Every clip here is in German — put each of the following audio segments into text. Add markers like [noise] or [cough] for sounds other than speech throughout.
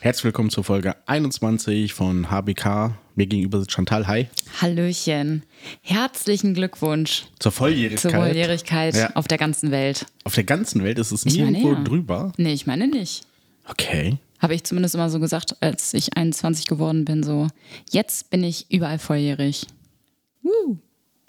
Herzlich willkommen zur Folge 21 von HBK. Mir gegenüber sitzt Chantal. Hi. Hallöchen. Herzlichen Glückwunsch Zur Volljährigkeit. zur Volljährigkeit Ja. auf der ganzen Welt. Auf der ganzen Welt ist es Ich nirgendwo ja. drüber. Nee, ich meine nicht. Okay. Habe ich zumindest immer so gesagt, als ich 21 geworden bin, so, jetzt bin ich überall volljährig. Woo.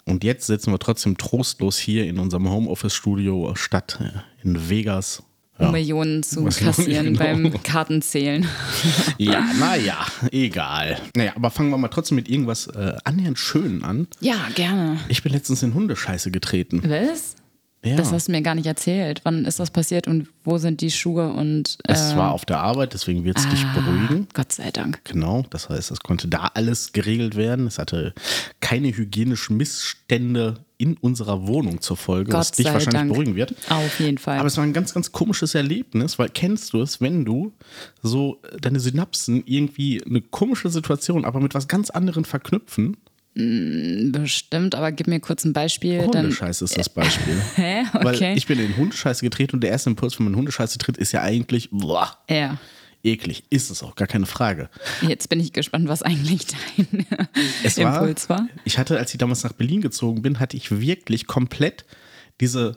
Und jetzt sitzen wir trotzdem trostlos hier in unserem Homeoffice-Studio statt äh, in Vegas. Um Ja, Millionen zu Was kassieren genau? beim Kartenzählen. [laughs] ja naja, egal. Naja, aber fangen wir mal trotzdem mit irgendwas äh, annähernd Schönen an. Ja, gerne. Ich bin letztens in Hundescheiße getreten. Was? Ja. Das hast du mir gar nicht erzählt. Wann ist das passiert und wo sind die Schuhe und. es äh, war auf der Arbeit, deswegen wird es dich ah, beruhigen. Gott sei Dank. Genau, das heißt, es konnte da alles geregelt werden. Es hatte keine hygienischen Missstände in unserer Wohnung zur Folge, was Gott dich sei wahrscheinlich Dank. beruhigen wird. Auf jeden Fall. Aber es war ein ganz, ganz komisches Erlebnis, weil kennst du es, wenn du so deine Synapsen irgendwie eine komische Situation, aber mit was ganz anderem verknüpfen? Bestimmt, aber gib mir kurz ein Beispiel. Dann, Hundescheiße ist das Beispiel. [laughs] hä? Okay. Weil ich bin in Hundescheiße getreten und der erste Impuls, wenn man in Hundescheiße tritt, ist ja eigentlich boah, ja. eklig. Ist es auch, gar keine Frage. Jetzt bin ich gespannt, was eigentlich dein [laughs] Es Impuls war. Ich hatte, als ich damals nach Berlin gezogen bin, hatte ich wirklich komplett diese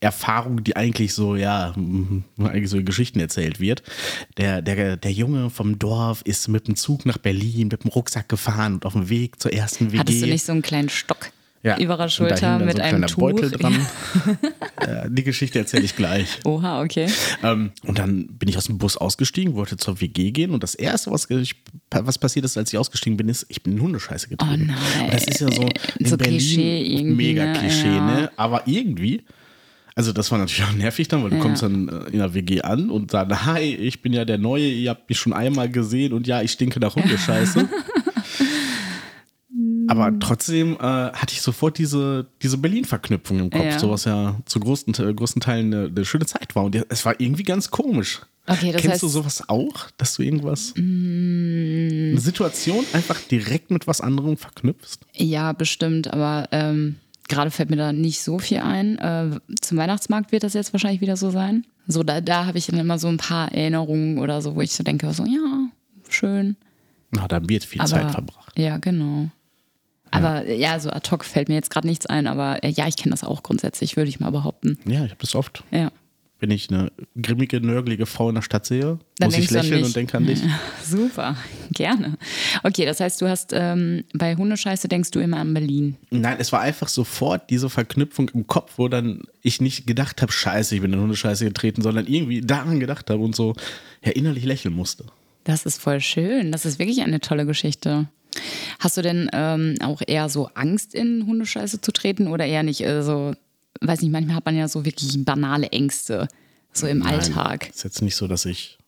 Berlin-Erfahrung, die eigentlich so, ja, mm, eigentlich so in Geschichten erzählt wird. Der, der, der Junge vom Dorf ist mit dem Zug nach Berlin, mit dem Rucksack gefahren und auf dem Weg zur ersten WG. Hattest du nicht so einen kleinen Stock ja. über der Schulter mit so ein einem Tuch? Beutel dran. Ja, die Geschichte erzähle ich gleich. [laughs] Oha, okay. Ähm, und dann bin ich aus dem Bus ausgestiegen, wollte zur WG gehen und das Erste, was, ich, was passiert ist, als ich ausgestiegen bin, ist, ich bin in Hundescheiße getreten. Oh nein. Das ist ja so in So Berlin Klischee irgendwie, mega ne? Klischee, Ja. ne? Aber irgendwie, also das war natürlich [laughs] auch nervig dann, weil du Ja. kommst dann äh, in der WG an und dann, [laughs] hi, ich bin ja der Neue, ihr habt mich schon einmal gesehen und ja, ich stinke nach Hundescheiße. [laughs] Aber trotzdem äh, hatte ich sofort diese, diese Berlin-Verknüpfung im Kopf, Ja. so was ja zu großen, äh, größten Teilen eine, eine schöne Zeit war. Und es war irgendwie ganz komisch. Okay, das Kennst heißt- Mm. du sowas auch, dass du irgendwas, eine Situation einfach direkt mit was anderem verknüpfst? Ja, bestimmt, aber ähm, gerade fällt mir da nicht so viel ein. Äh, zum Weihnachtsmarkt wird das jetzt wahrscheinlich wieder so sein. So, da, da habe ich dann immer so ein paar Erinnerungen oder so, wo ich so denke, so, ja, schön. Na, da wird viel Aber, Zeit verbracht. Ja, genau. Aber ja, so ad hoc fällt mir jetzt gerade nichts ein, aber äh, ja, ich kenne das auch grundsätzlich, würde ich mal behaupten. Ja, ich habe das oft. Ja. Wenn ich eine grimmige, nörgelige Frau in der Stadt sehe, Dann muss ich lächeln und denke an dich. [laughs] Super, gerne. Okay, das heißt, du hast ähm, bei Hundescheiße denkst du immer an Berlin. Nein, es war einfach sofort diese Verknüpfung im Kopf, wo dann ich nicht gedacht habe, scheiße, ich bin in Hundescheiße getreten, sondern irgendwie daran gedacht habe und so ja, innerlich lächeln musste. Das ist voll schön. Das ist wirklich eine tolle Geschichte. Hast du denn ähm, auch eher so Angst, in Hundescheiße zu treten oder eher nicht? Also, weiß nicht, manchmal hat man ja so wirklich banale Ängste, so im Nein, Alltag. Ist jetzt nicht so, dass ich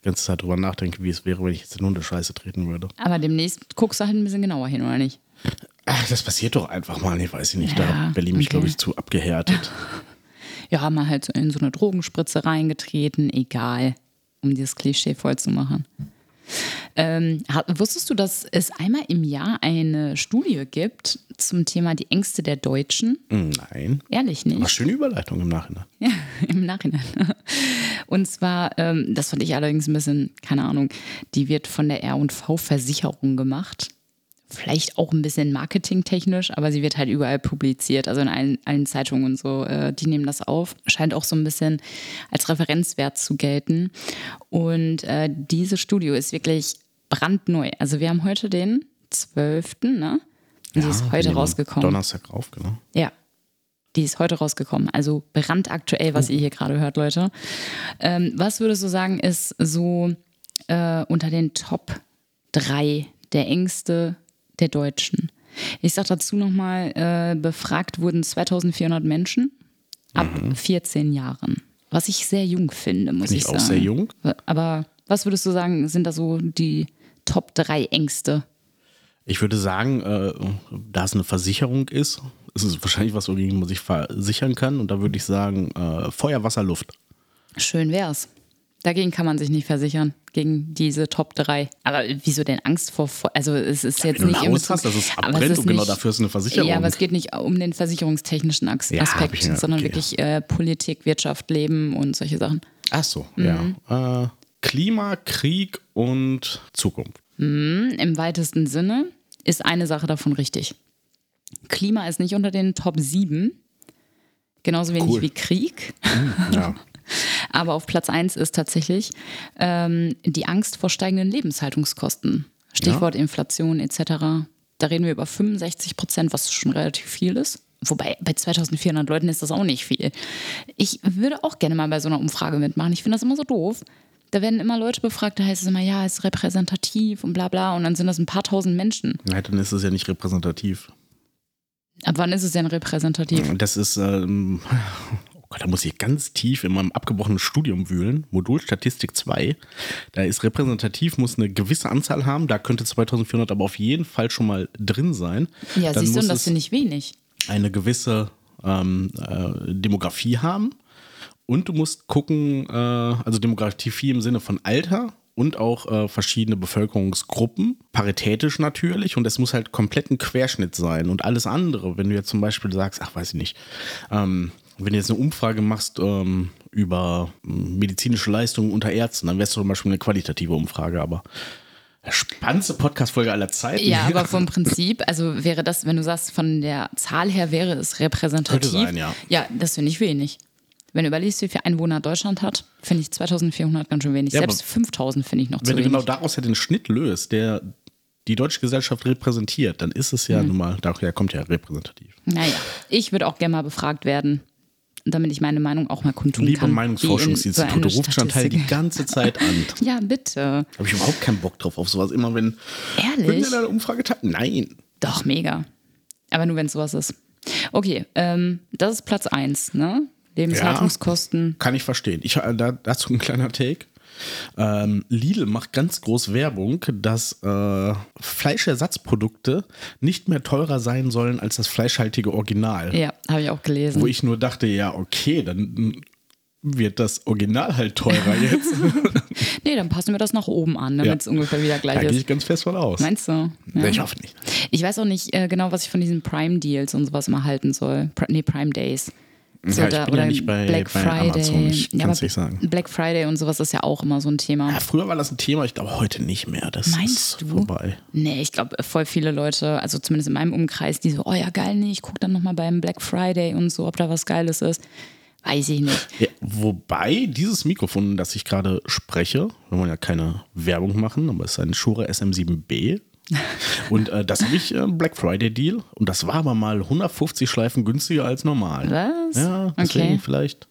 die ganze Zeit drüber nachdenke, wie es wäre, wenn ich jetzt in Hundescheiße treten würde. Aber demnächst guckst du halt ein bisschen genauer hin, oder nicht? Ach, das passiert doch einfach mal. Ich weiß nicht, da Ja, hat Berlin mich, okay. glaube ich, zu abgehärtet. [laughs] Ja, mal halt so in so eine Drogenspritze reingetreten, egal, um dieses Klischee voll zu machen. Ähm, wusstest du, dass es einmal im Jahr eine Studie gibt zum Thema die Ängste der Deutschen? Nein. Ehrlich nicht. Aber schöne Überleitung im Nachhinein. [laughs] Ja, im Nachhinein. [laughs] Und zwar, ähm, das fand ich allerdings ein bisschen, keine Ahnung, die wird von der R&V-Versicherung gemacht. Vielleicht auch ein bisschen marketingtechnisch, aber sie wird halt überall publiziert, also in allen, allen Zeitungen und so. Äh, die nehmen das auf. Scheint auch so ein bisschen als Referenzwert zu gelten. Und äh, diese Studio ist wirklich brandneu. Also wir haben heute den 12., ne? Und die ist heute rausgekommen. Donnerstag rauf, genau. Ja. Die ist heute rausgekommen. Also brandaktuell, was ihr hier gerade hört, Leute. Ähm, was würdest du sagen, ist so äh, unter den Top 3 der Ängste der Deutschen? Ich sag dazu nochmal, äh, befragt wurden 2400 Menschen ab 14 Jahren. Was ich sehr jung finde, muss Bin ich ich auch sagen. sehr jung. Aber was würdest du sagen, sind da so die Top 3 Ängste? Ich würde sagen, äh, da es eine Versicherung ist, ist es wahrscheinlich was, wogegen man sich versichern kann. Und da würde ich sagen, äh, Feuer, Wasser, Luft. Schön wär's. Dagegen kann man sich nicht versichern, gegen diese Top 3. Aber wieso denn Angst vor, also es ist jetzt Wenn du nicht ein im Haus Bezug- hast, dass es abbrennt ist und genau dafür ist eine Versicherung. Ja, aber es geht nicht um den versicherungstechnischen As Ja, Aspekt, ich ja, sondern okay. wirklich äh, Politik, Wirtschaft, Leben und solche Sachen. Ach so, Mhm. ja. Äh, Klima, Krieg und Zukunft. Hm, Im weitesten Sinne ist eine Sache davon richtig. Klima ist nicht unter den Top 7, genauso wenig Cool. wie Krieg. Ja. [laughs] Aber auf Platz 1 ist tatsächlich ähm, die Angst vor steigenden Lebenshaltungskosten. Stichwort Inflation etc. Da reden wir über 65 Prozent, was schon relativ viel ist. Wobei bei 2400 Leuten ist das auch nicht viel. Ich würde auch gerne mal bei so einer Umfrage mitmachen. Ich finde das immer so doof. Da werden immer Leute befragt, da heißt es immer, ja, es ist repräsentativ und bla bla. Und dann sind das ein paar tausend Menschen. ja, dann ist es ja nicht repräsentativ. Ab wann ist es denn repräsentativ? Das ist, ähm, Gott, da muss ich ganz tief in meinem abgebrochenen Studium wühlen. Modul Statistik 2. Da ist repräsentativ, muss eine gewisse Anzahl haben. Da könnte 2400 aber auf jeden Fall schon mal drin sein. Ja, Dann siehst du, und das finde ich wenig. eine gewisse ähm, äh, Demografie haben. Und du musst gucken, äh, also Demografie im Sinne von Alter und auch äh, verschiedene Bevölkerungsgruppen, paritätisch natürlich. Und es muss halt komplett ein Querschnitt sein. Und alles andere, wenn du jetzt zum Beispiel sagst, ach, weiß ich nicht, ähm, wenn du jetzt eine Umfrage machst ähm, über ähm, medizinische Leistungen unter Ärzten, dann wärst du zum Beispiel eine qualitative Umfrage, aber spannendste Podcast-Folge aller Zeiten. Ja, aber [laughs] vom Prinzip, also wäre das, wenn du sagst, von der Zahl her wäre es repräsentativ. Könnte sein, ja. Ja, das finde ich wenig. Wenn du überlegst, wie viele Einwohner Deutschland hat, finde ich 2400 ganz schön wenig. Ja, Selbst aber 5000 finde ich noch zu Wenn du wenig. genau daraus ja den Schnitt löst, der die deutsche Gesellschaft repräsentiert, dann ist es Mhm. ja nun mal, daher kommt ja repräsentativ. naja, ich würde auch gerne mal befragt werden, damit ich meine Meinung auch mal kundtun Liebe kann. in Meinungsforschungsinstitute, so ruft Chantal die ganze Zeit an. [laughs] Ja, bitte. Habe ich überhaupt keinen Bock drauf, auf sowas. Immer wenn. Wenn Ehrlich? ihr eine Umfrage habt? Nein. Doch, mega. Aber nur, wenn es sowas ist. Okay, ähm, das ist Platz 1, ne? Lebenshaltungskosten. Kann ich verstehen. Ich, äh, da, dazu ein kleiner Take. Ähm, Lidl macht ganz groß Werbung, dass äh, Fleischersatzprodukte nicht mehr teurer sein sollen als das fleischhaltige Original. Ja, habe ich auch gelesen. Wo ich nur dachte, ja, okay, dann wird das Original halt teurer [laughs] jetzt. nee, dann passen wir das nach oben an, damit es ungefähr wieder da gleich gehe ist. ich ganz fest von aus. Meinst du? Ja. Ich hoffe nicht. Ich weiß auch nicht äh, genau, was ich von diesen Prime-Deals und sowas immer halten soll. Pri nee, Prime Days. Ja, ich bin ja nicht bei- Black bei Friday. Amazon, ich ja, nicht sagen. Black Friday und sowas ist ja auch immer so ein Thema. Ja, früher war das ein Thema, ich glaube heute nicht mehr. Das Meinst ist du? vorbei. Nee, ich glaube, voll viele Leute, also zumindest in meinem Umkreis, die so, oh ja, geil, nee, ich gucke dann nochmal beim Black Friday und so, ob da was Geiles ist. Weiß ich nicht. Ja, wobei dieses Mikrofon, das ich gerade spreche, wir wollen ja keine Werbung machen, aber es ist ein Shure SM7B. [laughs] Und äh, das habe ich äh, Black Friday Deal. Und das war aber mal 150 Schleifen günstiger als normal. Was? Ja, deswegen Okay. vielleicht.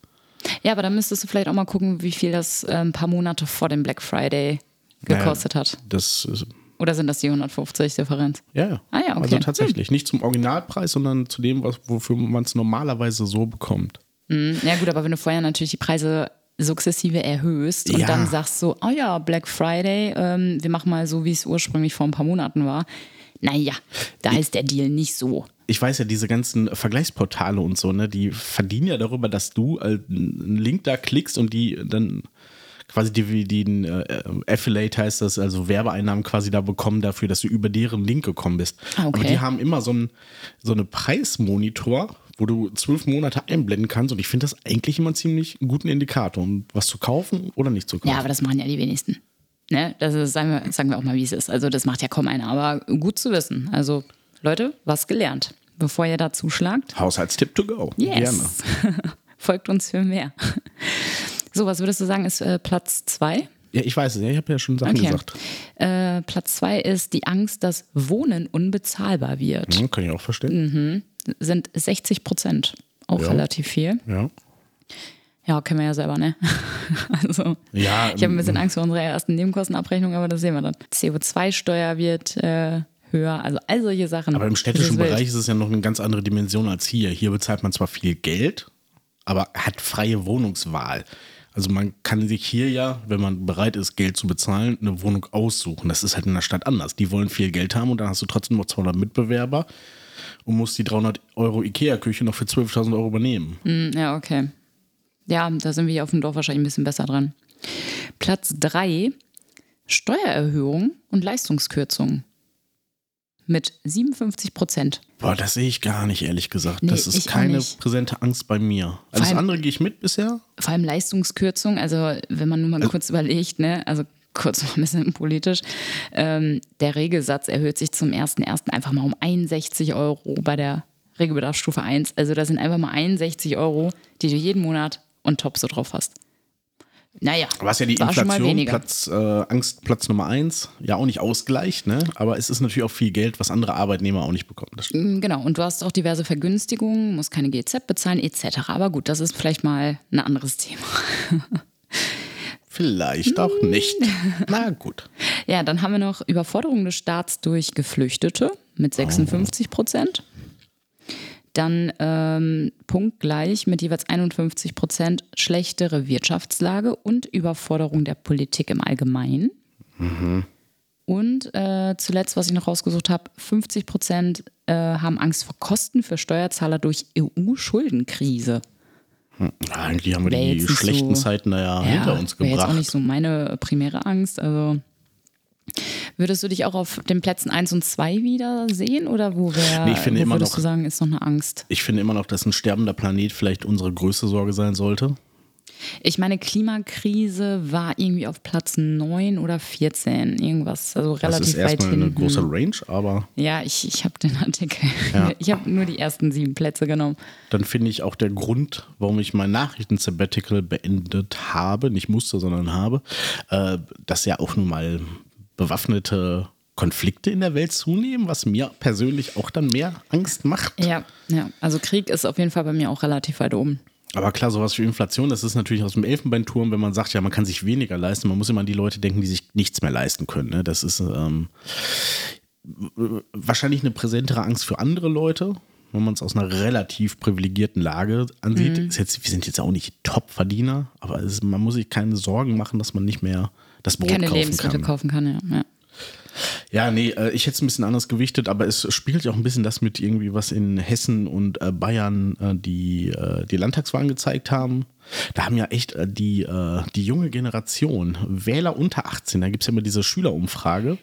Ja, aber dann müsstest du vielleicht auch mal gucken, wie viel das äh, ein paar Monate vor dem Black Friday gekostet hat. Das ist, Oder sind das die 150 Differenz? ja, ja. Ah ja, okay. Also tatsächlich. Nicht zum Originalpreis, sondern zu dem, was, wofür man es normalerweise so bekommt. Hm, Ja gut, aber wenn du vorher natürlich die Preise sukzessive erhöhst und Ja. dann sagst so, oh ja, Black Friday, ähm, wir machen mal so, wie es ursprünglich vor ein paar Monaten war. Naja, da ist der Deal nicht so. ich weiß ja, diese ganzen Vergleichsportale und so, ne, die verdienen ja darüber, dass du äh, einen Link da klickst und die dann quasi die, die äh, Affiliate heißt das, also Werbeeinnahmen quasi da bekommen dafür, dass du über deren Link gekommen bist. Ah, okay. Aber die haben immer so einen so eine Preismonitor, wo du zwölf Monate einblenden kannst und ich finde das eigentlich immer einen ziemlich guten Indikator, um was zu kaufen oder nicht zu kaufen. Ja, aber das machen ja die wenigsten. Ne? Das ist, sagen, wir, sagen wir auch mal, wie es ist. Also das macht ja kaum einer, aber gut zu wissen. Also Leute, was gelernt. Bevor ihr da zuschlagt, Haushaltstipp to go. Gerne. yes. [laughs] Folgt uns für mehr. So, was würdest du sagen, ist äh, Platz zwei? Ja, ich weiß es, ja, ich habe ja schon Sachen Okay. gesagt. Äh, Platz zwei ist die Angst, dass Wohnen unbezahlbar wird. Hm, kann ich auch verstehen. Sind 60 Prozent. Auch Ja. relativ viel. Ja. Ja, kennen wir ja selber, ne? [laughs] also, Ja, ich habe ein bisschen Angst vor unserer ersten Nebenkostenabrechnung, aber das sehen wir dann. CO2-Steuer wird äh, höher, also all solche Sachen. Aber im städtischen ist. Bereich ist es ja noch eine ganz andere Dimension als hier. Hier bezahlt man zwar viel Geld, aber hat freie Wohnungswahl. Also man kann sich hier ja, wenn man bereit ist, Geld zu bezahlen, eine Wohnung aussuchen. Das ist halt in der Stadt anders. Die wollen viel Geld haben und dann hast du trotzdem noch 200 Mitbewerber und musst die 300 Euro Ikea-Küche noch für 12.000 Euro übernehmen. Hm, Ja, okay. Ja, da sind wir hier auf dem Dorf wahrscheinlich ein bisschen besser dran. Platz drei Steuererhöhung und Leistungskürzung. mit 57 Prozent. Boah, das sehe ich gar nicht, ehrlich gesagt. Nee, das ist keine präsente Angst bei mir. Alles allem- andere gehe ich mit bisher. Vor allem Leistungskürzung, also wenn man nur mal kurz überlegt, ne, also kurz noch ein bisschen politisch, ähm, der Regelsatz erhöht sich zum 1.1. einfach mal um 61 Euro bei der Regelbedarfsstufe 1. Also das sind einfach mal 61 Euro, die du jeden Monat on top so drauf hast. Naja, Was ja die mal Inflation. Platz, äh, Angst, Platz Nummer eins, ja auch nicht ausgleicht, ne? Aber es ist natürlich auch viel Geld, was andere Arbeitnehmer auch nicht bekommen. Das stimmt. Genau, und du hast auch diverse Vergünstigungen, musst keine GZ bezahlen etc. Aber gut, das ist vielleicht mal ein anderes Thema. [laughs] Vielleicht auch nicht. [laughs] Na gut. Ja, dann haben wir noch Überforderung des Staats durch Geflüchtete mit 56 Prozent. Dann ähm, punktgleich mit jeweils 51 Prozent schlechtere Wirtschaftslage und Überforderung der Politik im Allgemeinen. Und äh, zuletzt, was ich noch rausgesucht habe, 50 Prozent äh, haben Angst vor Kosten für Steuerzahler durch EU-Schuldenkrise. Eigentlich haben wir Wär die schlechten so- Zeiten da ja, hinter uns wäre jetzt auch gebracht. nicht so meine primäre Angst. Also würdest du dich auch auf den Plätzen 1 und 2 wieder sehen oder wo, wär, Nee, ich finde wo immer würdest noch- du sagen, ist noch eine Angst? Ich finde immer noch, dass ein sterbender Planet vielleicht unsere größte Sorge sein sollte. Ich meine, Klimakrise war irgendwie auf Platz 9 oder 14, irgendwas, also Das relativ ist weit erstmal eine hinten. große Range, aber Ja, ich, ich habe den Artikel. Ja. [laughs] Ich habe nur die ersten sieben Plätze genommen. dann finde ich auch der Grund, warum ich mein Nachrichten-Sabbatical beendet habe, nicht musste, sondern habe, äh, dass ja auch nun mal bewaffnete Konflikte in der Welt zunehmen, was mir persönlich auch dann mehr Angst macht. Ja, ja, also Krieg ist auf jeden Fall bei mir auch relativ weit oben. Aber klar, sowas wie Inflation, das ist natürlich aus dem Elfenbeinturm, wenn man sagt, ja, man kann sich weniger leisten. Man muss immer an die Leute denken, die sich nichts mehr leisten können. Ne? Das ist ähm, wahrscheinlich eine präsentere Angst für andere Leute, wenn man es aus einer relativ privilegierten Lage ansieht. Mhm. Jetzt, wir sind jetzt auch nicht Top-Verdiener, aber es ist, man muss sich keine Sorgen machen, dass man nicht mehr das Brot Keine kaufen Lebensmittel kann. kaufen kann, ja. ja. Ja, nee, äh, ich hätte es ein bisschen anders gewichtet, aber es spiegelt ja auch ein bisschen das mit irgendwie, was in Hessen und äh, Bayern äh, die, die Landtagswahlen gezeigt haben. Da haben ja echt die, die junge Generation, Wähler unter 18, da gibt es ja immer diese Schülerumfrage.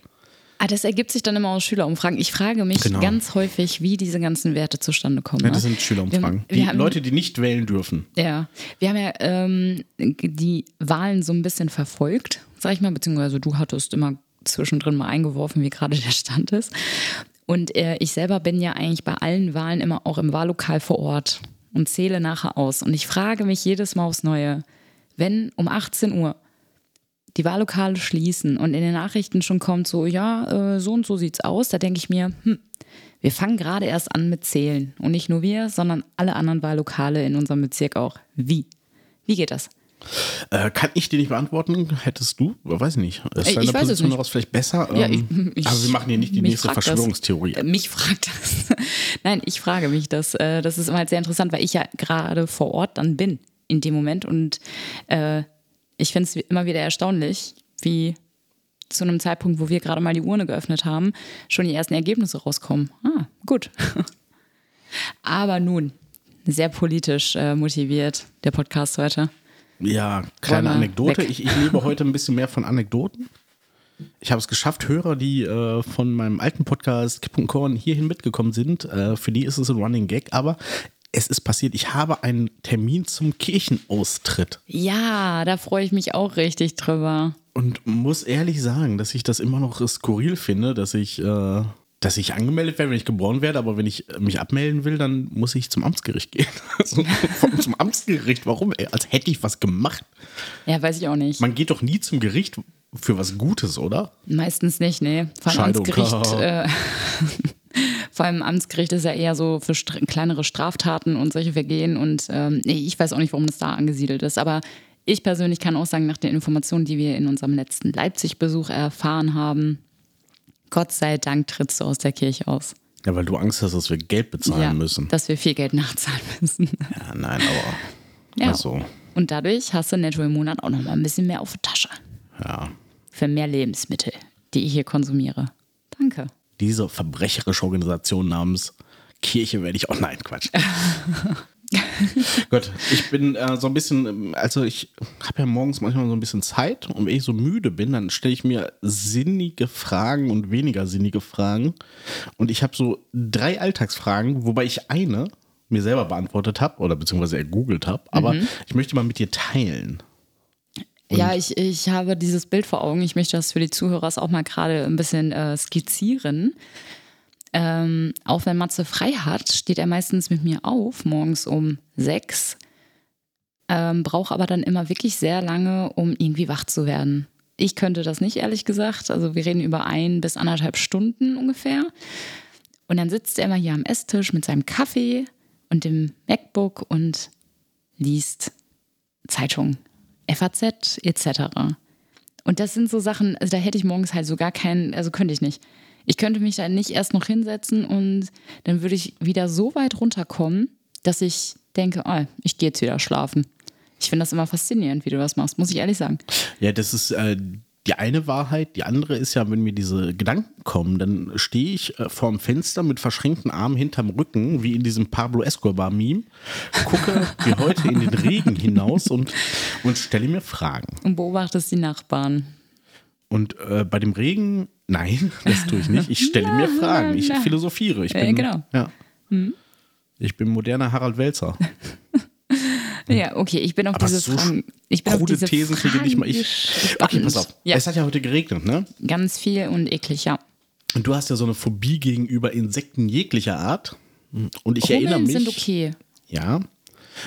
Ah, das ergibt sich dann immer aus Schülerumfragen. Ich frage mich Genau. ganz häufig, wie diese ganzen Werte zustande kommen. Ja, ne? das sind Schülerumfragen. Wir, wir die haben, Leute, die nicht wählen dürfen. Ja, wir haben ja ähm, die Wahlen so ein bisschen verfolgt, sag ich mal, beziehungsweise du hattest immer zwischendrin mal eingeworfen, wie gerade der Stand ist. Und äh, ich selber bin ja eigentlich bei allen Wahlen immer auch im Wahllokal vor Ort und zähle nachher aus. Und ich frage mich jedes Mal aufs Neue, wenn um 18 Uhr die Wahllokale schließen und in den Nachrichten schon kommt so, ja, äh, so und so sieht's aus, da denke ich mir, hm, wir fangen gerade erst an mit Zählen. Und nicht nur wir, sondern alle anderen Wahllokale in unserem Bezirk auch. Wie? Wie geht das? Äh, kann ich dir nicht beantworten? Hättest du? Weiß ich nicht. Ist deine ich weiß es Position daraus vielleicht besser? Ja, Ähm, ich- ich- [laughs] aber wir machen hier nicht die nächste das. Verschwörungstheorie. Äh, [laughs] Mich fragt das. [laughs] Nein, ich frage mich das. Äh, Das ist immer halt sehr interessant, weil ich ja gerade vor Ort dann bin in dem Moment. Und äh, ich finde es immer wieder erstaunlich, wie zu einem Zeitpunkt, wo wir gerade mal die Urne geöffnet haben, schon die ersten Ergebnisse rauskommen. Ah, gut. Aber nun, sehr politisch äh, motiviert, der Podcast heute. Ja, kleine Wollen wir Anekdote. weg? Ich, ich lebe heute ein bisschen mehr von Anekdoten. Ich habe es geschafft, Hörer, die äh, von meinem alten Podcast Kipp und Korn hierhin mitgekommen sind, äh, für die ist es ein Running Gag, aber es ist passiert, ich habe einen Termin zum Kirchenaustritt Ja, da freue ich mich auch richtig drüber. und muss ehrlich sagen, dass ich das immer noch skurril finde, dass ich, äh, dass ich angemeldet werde, wenn ich geboren werde, aber wenn ich mich abmelden will, dann muss ich zum Amtsgericht gehen. [laughs] Also, zum Amtsgericht? Warum? Ey, als hätte ich was gemacht. Ja, weiß ich auch nicht. Man geht doch nie zum Gericht für was Gutes, oder? Meistens nicht, nee. Vor allem. Amtsgericht, [laughs] äh, [laughs] vor allem Amtsgericht ist ja eher so für str kleinere Straftaten und solche Vergehen. Und ähm, ich weiß auch nicht, warum das da angesiedelt ist. Aber ich persönlich kann auch sagen, nach den Informationen, die wir in unserem letzten Leipzig-Besuch erfahren haben, Gott sei Dank trittst du aus der Kirche aus. Ja, weil du Angst hast, dass wir Geld bezahlen ja, müssen. dass wir viel Geld nachzahlen müssen. Ja, nein, aber. [laughs] Ja. Also, Und dadurch hast du netto im Monat auch noch mal ein bisschen mehr auf der Tasche. ja. Für mehr Lebensmittel, die ich hier konsumiere. Danke. Diese verbrecherische Organisation namens Kirche werde ich. Oh nein, Quatsch. [laughs] [laughs] Gott, ich bin äh, so ein bisschen, also ich habe ja morgens manchmal so ein bisschen Zeit und wenn ich so müde bin, dann stelle ich mir sinnige Fragen und weniger sinnige Fragen. Und ich habe so drei Alltagsfragen, wobei ich eine mir selber beantwortet habe oder beziehungsweise ergoogelt habe, aber ich möchte mal mit dir teilen. ja, ich, ich habe dieses Bild vor Augen. Ich möchte das für die Zuhörer auch mal gerade ein bisschen äh, skizzieren. Ähm, auch wenn Matze frei hat, steht er meistens mit mir auf, morgens um sechs, ähm, braucht aber dann immer wirklich sehr lange, um irgendwie wach zu werden. Ich könnte das nicht, ehrlich gesagt. Also wir reden über ein bis anderthalb Stunden ungefähr. Und dann sitzt er immer hier am Esstisch mit seinem Kaffee und dem MacBook und liest Zeitung, FAZ etc. Und das sind so Sachen, also da hätte ich morgens halt so gar keinen, also könnte ich nicht. Ich könnte mich da nicht erst noch hinsetzen und dann würde ich wieder so weit runterkommen, dass ich denke, oh, ich gehe jetzt wieder schlafen. Ich finde das immer faszinierend, wie du das machst, muss ich ehrlich sagen. Ja, das ist äh, die eine Wahrheit. Die andere ist ja, wenn mir diese Gedanken kommen, dann stehe ich äh, vorm Fenster mit verschränkten Armen hinterm Rücken, wie in diesem Pablo Escobar-Meme, gucke wie heute in den Regen hinaus und, und stelle mir Fragen. Und beobachtest die Nachbarn. Und äh, bei dem Regen, nein, das tue ich nicht. Ich stelle mir [laughs] Fragen. Ich philosophiere. Ich Äh, bin, genau. Ja. Ich bin moderner Harald Welzer. [laughs] Ja, okay, ich bin auf Aber diese so Fragen. Ich bin auf diese Thesen kriege ich nicht mal. Ich, okay, pass auf. Ja, Es hat ja heute geregnet, ne? ganz viel und eklig, ja. Und du hast ja so eine Phobie gegenüber Insekten jeglicher Art. Und ich erinnere Hummeln mich. sind okay. Ja.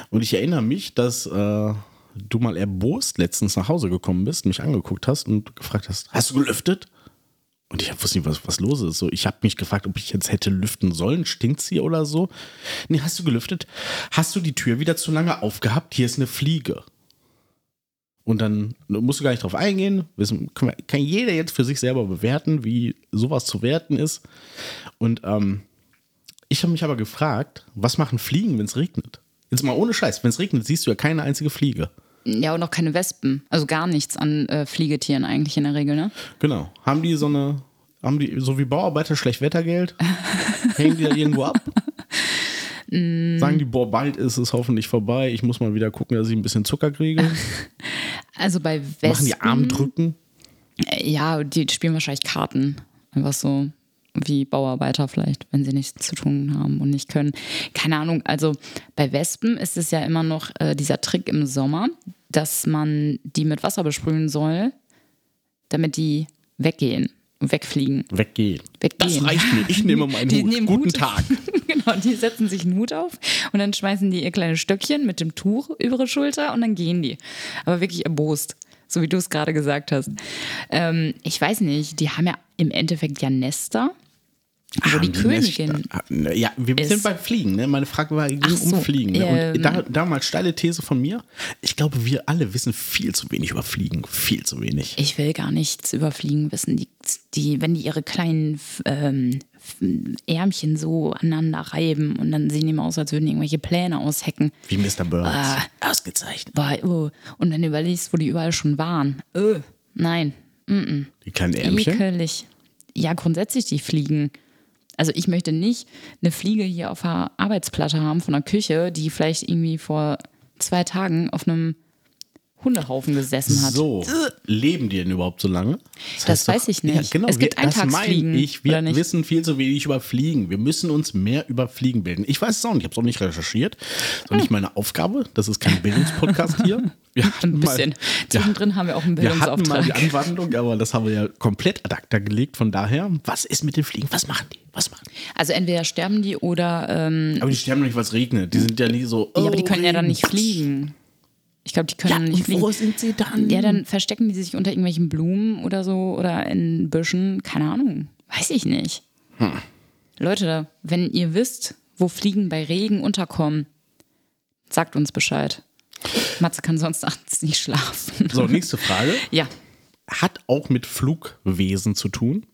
Und ich erinnere mich, dass äh, du mal erbost letztens nach Hause gekommen bist, mich angeguckt hast und gefragt hast, hast du gelüftet? Und ich wusste nicht, was, was los ist. So, ich habe mich gefragt, ob ich jetzt hätte lüften sollen. Stinkt sie oder so? Nee, hast du gelüftet? Hast du die Tür wieder zu lange aufgehabt? Hier ist eine Fliege. Und dann musst du gar nicht drauf eingehen. Wissen, kann kann jeder jetzt für sich selber bewerten, wie sowas zu werten ist. Und ähm, ich habe mich aber gefragt, was machen Fliegen, wenn es regnet? Jetzt mal ohne Scheiß, wenn es regnet, siehst du ja keine einzige Fliege. Ja, und auch keine Wespen. Also gar nichts an äh, Fliegetieren eigentlich in der Regel, ne? Genau. Haben die so eine, haben die so wie Bauarbeiter schlecht Wettergeld? Hängen die da irgendwo ab? Sagen die, boah, bald ist es hoffentlich vorbei. Ich muss mal wieder gucken, dass ich ein bisschen Zucker kriege. [laughs] Also bei Wespen. Machen die Armdrücken? Äh, Ja, die spielen wahrscheinlich Karten. Einfach so wie Bauarbeiter vielleicht, wenn sie nichts zu tun haben und nicht können. Keine Ahnung. Also bei Wespen ist es ja immer noch äh, dieser Trick im Sommer, dass man die mit Wasser besprühen soll, damit die weggehen, wegfliegen. Weggehen. Weggehen. Das reicht mir. Ich nehme meinen Die Hut. nehmen Guten Hut. Tag. [laughs] genau, die setzen sich einen Hut auf und dann schmeißen die ihr kleines Stöckchen mit dem Tuch über ihre Schulter und dann gehen die. Aber wirklich erbost, so wie du es gerade gesagt hast. Ähm, ich weiß nicht, die haben ja im Endeffekt ja Nester, Haben die Königin. Ah, ne, Ja, wir ist- sind bei Fliegen. Ne? Meine Frage war ging Ach um so, Fliegen. Ne? ähm. Und da, da mal steile These von mir. Ich glaube, wir alle wissen viel zu wenig über Fliegen. Viel zu wenig. Ich will gar nichts über Fliegen wissen. Die, die, wenn die ihre kleinen ähm, Ärmchen so aneinander reiben und dann sehen die immer aus, als würden die irgendwelche Pläne aushecken. Wie Mr. Burns. Ah. Ausgezeichnet. Boah, oh. Und dann überlegst, wo die überall schon waren. Öh, nein. Die kleinen Ärmchen. Ekelig. Ja, grundsätzlich die Fliegen. Also ich möchte nicht eine Fliege hier auf der Arbeitsplatte haben von der Küche, die vielleicht irgendwie vor zwei Tagen auf einem Hundehaufen gesessen hat. So, leben die denn überhaupt so lange? Das weiß ich nicht. Es gibt wir, das Eintagsfliegen, ich. Wir wissen viel zu wenig über Fliegen. Wir müssen uns mehr über Fliegen bilden. Ich weiß es auch nicht. Ich habe es auch nicht recherchiert. Das ist auch nicht meine Aufgabe. Das ist kein Bildungspodcast hier. [laughs] Wir hatten Ein bisschen. [laughs] Mal, Zwischendrin haben wir auch einen wir hatten mal die Bildungsauftrag. Anwandlung, aber das haben wir ja komplett ad acta gelegt. Von daher, was ist mit den Fliegen? Was machen die? Was machen die? Also entweder sterben die oder ähm, Aber die sterben doch nicht, weil es regnet. Die sind ja nie so. ja, aber die oh, können ja dann Regen. nicht fliegen. Ich glaube, die können Ja, nicht und fliegen. wo sind sie dann? Ja, dann verstecken die sich unter irgendwelchen Blumen oder so oder in Büschen. Keine Ahnung. Weiß ich nicht. Hm. Leute, wenn ihr wisst, wo Fliegen bei Regen unterkommen, sagt uns Bescheid. Matze kann sonst nachts nicht schlafen. So, nächste Frage. [laughs] Ja. hat auch mit Flugwesen zu tun.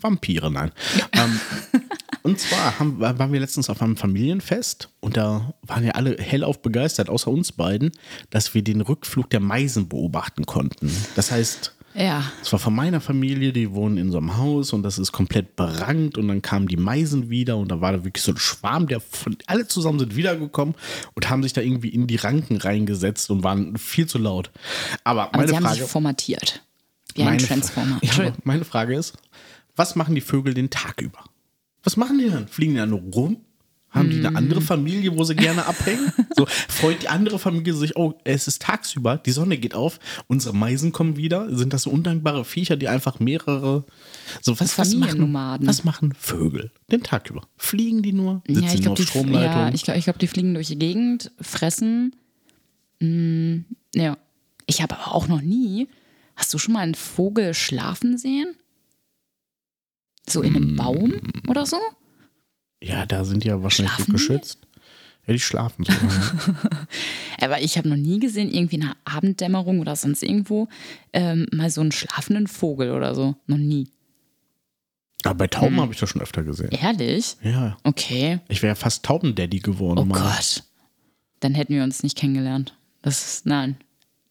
Vampire, nein. Ähm, [laughs] und zwar haben, waren wir letztens auf einem Familienfest und da waren ja alle hellauf begeistert, außer uns beiden, dass wir den Rückflug der Meisen beobachten konnten. Das heißt, Ja. Das war von meiner Familie, die wohnen in so einem Haus und das ist komplett berankt und dann kamen die Meisen wieder und da war da wirklich so ein Schwarm, der von alle zusammen sind wiedergekommen und haben sich da irgendwie in die Ranken reingesetzt und waren viel zu laut. Aber, Aber meine sie haben Frage, sich formatiert. Wie ein Transformer. [laughs] ja, meine Frage ist, was machen die Vögel den Tag über? Was machen die dann? Fliegen die dann nur rum? Haben die eine andere Familie, wo sie gerne [laughs] abhängen? So freut die andere Familie sich, oh, es ist tagsüber, die Sonne geht auf, unsere Meisen kommen wieder. Sind das so undankbare Viecher, die einfach mehrere. So, was, was, machen, was machen Vögel den Tag über? Fliegen die nur? Sitzen Ja, ich glaube, auf die, ja, Stromleitungen? ich glaub, ich glaub, die fliegen durch die Gegend, fressen. Mm, ja. Ich habe aber auch noch nie. Hast du schon mal einen Vogel schlafen sehen? So in Mm. einem Baum oder so? ja, da sind die ja wahrscheinlich gut Schlafen die? geschützt. Ja, die schlafen so. [laughs] Aber ich habe noch nie gesehen, irgendwie in einer Abenddämmerung oder sonst irgendwo, ähm, mal so einen schlafenden Vogel oder so. Noch nie. Aber bei Tauben habe ich das schon öfter gesehen. Ehrlich? Ja, Okay. ich wäre ja fast Taubendaddy geworden. Oh Mann. Gott. Dann hätten wir uns nicht kennengelernt. Das ist, nein.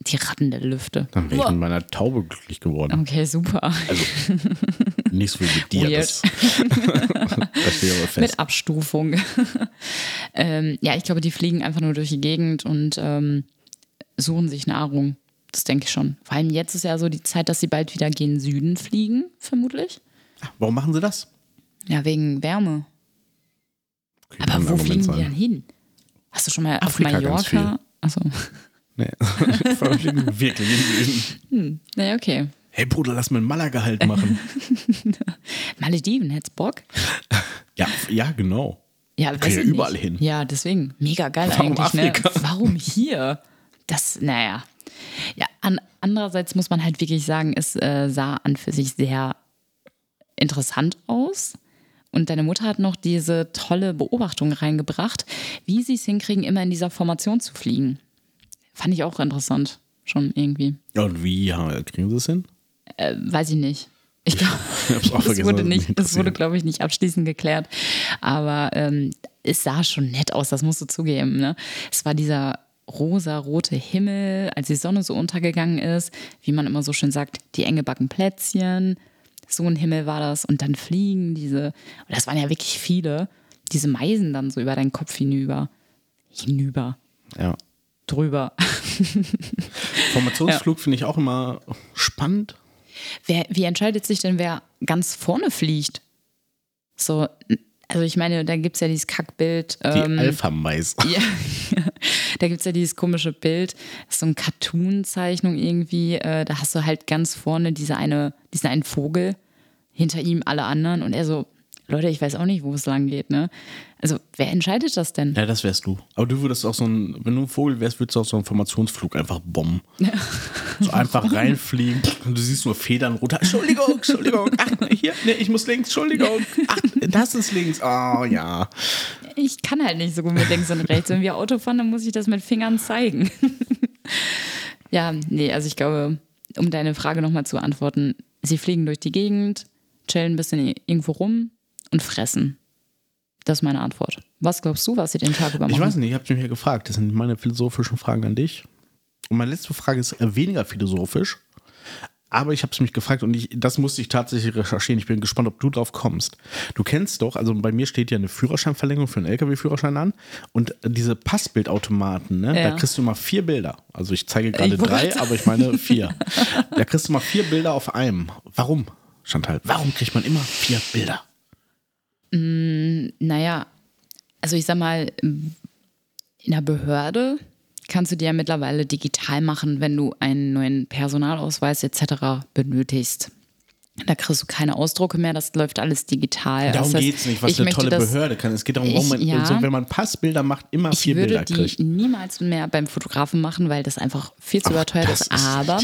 Die Ratten der Lüfte. Dann wäre ich mit meiner Taube glücklich geworden. Okay, super. Also [laughs] nicht so wie mit dir. Das, [laughs] das steht aber fest. Mit Abstufung. [laughs] ähm, ja, ich glaube, die fliegen einfach nur durch die Gegend und ähm, suchen sich Nahrung. Das denke ich schon. Vor allem jetzt ist ja so die Zeit, dass sie bald wieder gen Süden fliegen, vermutlich. Warum machen sie das? Ja, wegen Wärme. Okay, Aber wo fliegen sein. die denn hin? Hast du schon mal Afrika auf Mallorca? Achso. Nee. [laughs] Fliegen wirklich in den Süden. Naja, okay. Hey Bruder, lass mal ein Malaga-Halt machen. [laughs] Malediven, hätt's Bock? [laughs] ja, ja, genau. Ja, Können ja überall nicht. hin. Ja, deswegen. Mega geil Warum eigentlich. Ne? Warum hier? Das, naja. Ja, an, andererseits muss man halt wirklich sagen, es äh, sah an für sich sehr interessant aus. Und deine Mutter hat noch diese tolle Beobachtung reingebracht, wie sie es hinkriegen, immer in dieser Formation zu fliegen. Fand ich auch interessant. Schon irgendwie. Ja, und wie kriegen sie es hin? Äh, weiß ich nicht. Ich glaube, vergessen, wurde, nicht, das wurde, glaube ich, nicht abschließend geklärt. Aber ähm, es sah schon nett aus, das musst du zugeben. Ne? Es war dieser rosa-rote Himmel, als die Sonne so untergegangen ist, wie man immer so schön sagt, die enge Backen Plätzchen. So ein Himmel war das. Und dann fliegen diese, und das waren ja wirklich viele, diese Meisen dann so über deinen Kopf hinüber. Hinüber. Ja. Drüber. Formationsflug [laughs] finde ich auch immer spannend. Wer, wie entscheidet sich denn, wer ganz vorne fliegt? So, also ich meine, da gibt es ja dieses Kackbild. Die Ähm, Alpha-Mais. [laughs] ja, [laughs] da gibt es ja dieses komische Bild, so eine Cartoon-Zeichnung irgendwie. Äh, da hast du halt ganz vorne diese eine, diesen einen Vogel, hinter ihm alle anderen und er so, Leute, ich weiß auch nicht, wo es lang geht, ne? Also, wer entscheidet das denn? Ja, das wärst du. Aber du würdest auch so ein, wenn du ein Vogel wärst, würdest du auch so einen Formationsflug einfach bomben. [laughs] So einfach reinfliegen und du siehst nur Federn runter. Entschuldigung, Entschuldigung. [laughs] Ach, hier, nee, ich muss links, Entschuldigung. Ach, das ist links. Oh, ja. Ich kann halt nicht so gut mit links und rechts. Wenn wir Auto fahren, dann muss ich das mit Fingern zeigen. [laughs] ja, nee, also ich glaube, um deine Frage nochmal zu beantworten, sie fliegen durch die Gegend, chillen ein bisschen irgendwo rum und fressen. Das ist meine Antwort. Was glaubst du, was sie den Tag über machen? Ich weiß nicht, ich habe mich ja gefragt. Das sind meine philosophischen Fragen an dich. Und meine letzte Frage ist weniger philosophisch. Aber ich habe es mich gefragt und ich, das musste ich tatsächlich recherchieren. Ich bin gespannt, ob du drauf kommst. Du kennst doch, also bei mir steht ja eine Führerscheinverlängerung für einen LKW-Führerschein an und diese Passbildautomaten, ne, Ja. da kriegst du immer vier Bilder. Also ich zeige gerade drei, aber ich meine vier. [laughs] da kriegst du mal vier Bilder auf einem. Warum? Chantal, warum kriegt man immer vier Bilder? Naja, also ich sag mal, in der Behörde kannst du die ja mittlerweile digital machen, wenn du einen neuen Personalausweis etc. benötigst. Da kriegst du keine Ausdrucke mehr, das läuft alles digital. Darum Das heißt, geht's nicht, was ich eine tolle das- Behörde kann. Es geht darum, warum Ich- man, ja. so, wenn man Passbilder macht, immer Ich vier würde Bilder die kriegt. niemals mehr beim Fotografen machen, weil das einfach viel zu überteuert ist. ist- Aber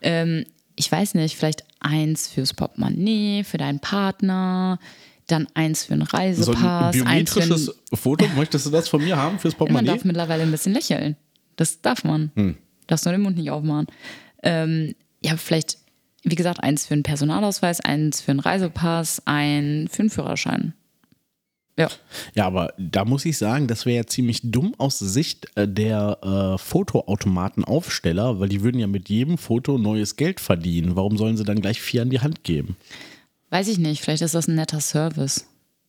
ähm, ich weiß nicht, vielleicht eins fürs Portemonnaie, für deinen Partner, dann eins für einen So ein Reisepass, eins für einen biometrisches Foto, möchtest du das von mir haben fürs Man Portemonnaie? darf mittlerweile ein bisschen lächeln. Das darf man. Hm. Darfst nur den Mund nicht aufmachen. Ähm, ja, vielleicht, wie gesagt, eins für einen Personalausweis, eins für einen Reisepass, ein für einen Führerschein. Ja. Ja, aber da muss ich sagen, das wäre ja ziemlich dumm aus Sicht äh, der äh, Fotoautomatenaufsteller, weil die würden ja mit jedem Foto neues Geld verdienen. Warum sollen sie dann gleich vier an die Hand geben? Weiß ich nicht, vielleicht ist das ein netter Service.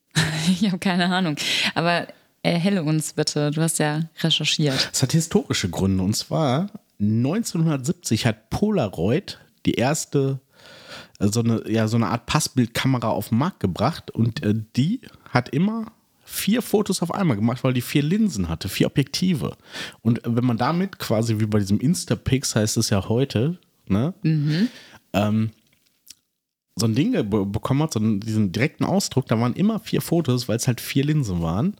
[laughs] ich habe keine Ahnung. Aber erhelle uns bitte, du hast ja recherchiert. Es hat historische Gründe und zwar 1970 hat Polaroid die erste äh, so eine, ja, so eine Art Passbildkamera auf den Markt gebracht und äh, die hat immer vier Fotos auf einmal gemacht, weil die vier Linsen hatte, vier Objektive. Und äh, wenn man damit quasi wie bei diesem Instapix heißt es ja heute, ne? Ähm, so ein Ding be bekommen hat, so einen, diesen direkten Ausdruck, da waren immer vier Fotos, weil es halt vier Linsen waren.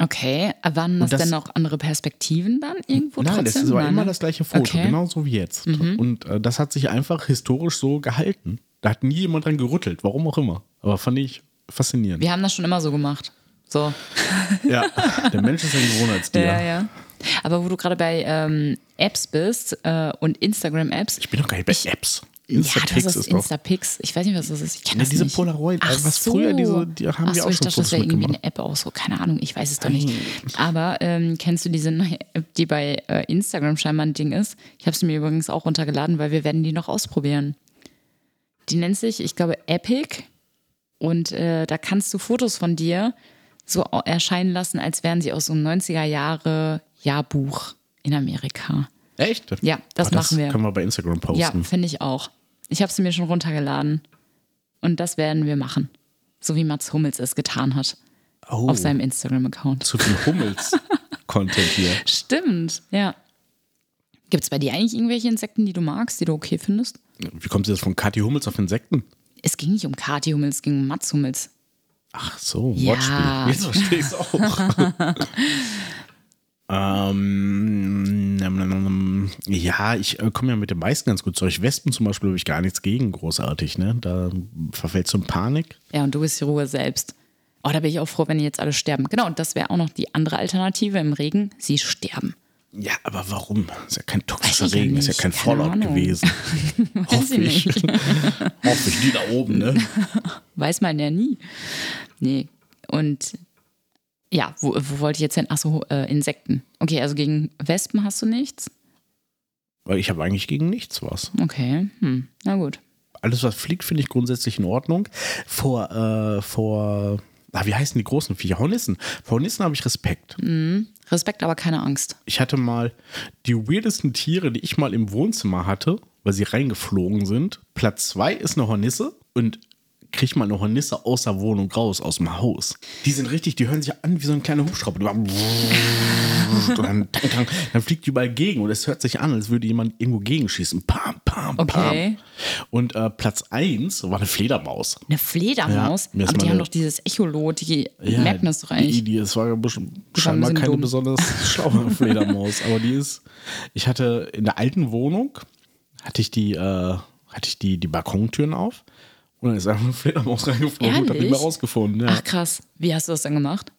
Okay, waren das, das- denn noch andere Perspektiven dann irgendwo Nein, das trotzdem? war Nein, immer ne? das gleiche Foto, Okay. Mhm. genauso wie jetzt. Und äh, das hat sich einfach historisch so gehalten. Da hat nie jemand dran gerüttelt, warum auch immer. Aber fand ich faszinierend. Wir haben das schon immer so gemacht. So. [laughs] Ja, der Mensch ist ein Gewohnheitstier. Ja, ja. Aber wo du gerade bei ähm, Apps bist äh, und Instagram-Apps. Ich bin doch gar nicht bei Apps. Ja, Instapix hast das ist doch. Instapix. Ich weiß nicht, was das ist. Ich kenne Ja, das diese nicht. Polaroid, Ach also was so. früher diese- die haben Ach wir so, auch ich schon dachte, das wäre irgendwie eine App auch so. Keine Ahnung, ich weiß es doch nicht. Aber ähm, kennst du diese neue App, die bei äh, Instagram scheinbar ein Ding ist? Ich habe sie mir übrigens auch runtergeladen, weil wir werden die noch ausprobieren. Die nennt sich, ich glaube, Epic. Und äh, da kannst du Fotos von dir so erscheinen lassen, als wären sie aus so einem 90er Jahre Jahrbuch in Amerika. Echt? Ja, das Ah, machen wir. Können wir bei Instagram posten. Ja, finde ich auch. Ich habe sie mir schon runtergeladen. Und das werden wir machen. So wie Mats Hummels es getan hat. oh, Auf seinem Instagram-Account. zu viel Hummels-Content hier. [laughs] Stimmt, ja. Gibt es bei dir eigentlich irgendwelche Insekten, die du magst, die du okay findest? Wie kommt jetzt von Kathi Hummels auf Insekten? Es ging nicht um Kati Hummels, es ging um Mats Hummels. Ach so, Ja. Wortspiel. Jetzt verstehe ich es auch. [laughs] [laughs] ähm, ja, ich äh, komme ja mit den meisten ganz gut zurecht. Wespen zum Beispiel habe ich gar nichts gegen, großartig. Ne? Da verfällst du in Panik. Ja, und du bist die Ruhe selbst. Oh, da bin ich auch froh, wenn die jetzt alle sterben. Genau, und das wäre auch noch die andere Alternative im Regen. Sie sterben. Ja, aber warum? Ist ja kein toxischer Regen, ist ja kein Fallout gewesen. [laughs] Hoffe ich ich. Hoffe ich, die da oben, ne? [laughs] Weiß man ja nie. Nee. Und ja, wo, wo wollte ich jetzt hin? Achso, äh, Insekten. Okay, also gegen Wespen hast du nichts? Weil ich habe eigentlich gegen nichts was. Okay, hm. na gut. Alles, was fliegt, finde ich grundsätzlich in Ordnung. Vor, äh, vor, ah, wie heißen die großen Viecher? Hornissen. Vor Hornissen habe ich Respekt. Respekt, aber keine Angst. Ich hatte mal die weirdesten Tiere, die ich mal im Wohnzimmer hatte, weil sie reingeflogen sind. Platz zwei ist eine Hornisse und krieg mal eine Hornisse aus der Wohnung raus, aus dem Haus. Die sind richtig, die hören sich an wie so ein kleiner Hubschrauber. Die [laughs] dann, dann, fliegt die überall gegen und es hört sich an, als würde jemand irgendwo gegenschießen. Pam, pam, Okay. pam. Und äh, Platz eins war eine Fledermaus. Eine Fledermaus? Ja, aber die haben doch dieses Echolot, die merken das doch Die, eigentlich. die, es war scheinbar keine dumm. besonders [laughs] schlaue Fledermaus, aber die ist. Ich hatte in der alten Wohnung hatte ich die, äh, hatte ich die, die Balkontüren auf und dann ist einfach eine Fledermaus reingeflogen und hab Ehrlich? mehr rausgefunden. Ja. Ach krass. Wie hast du das dann gemacht?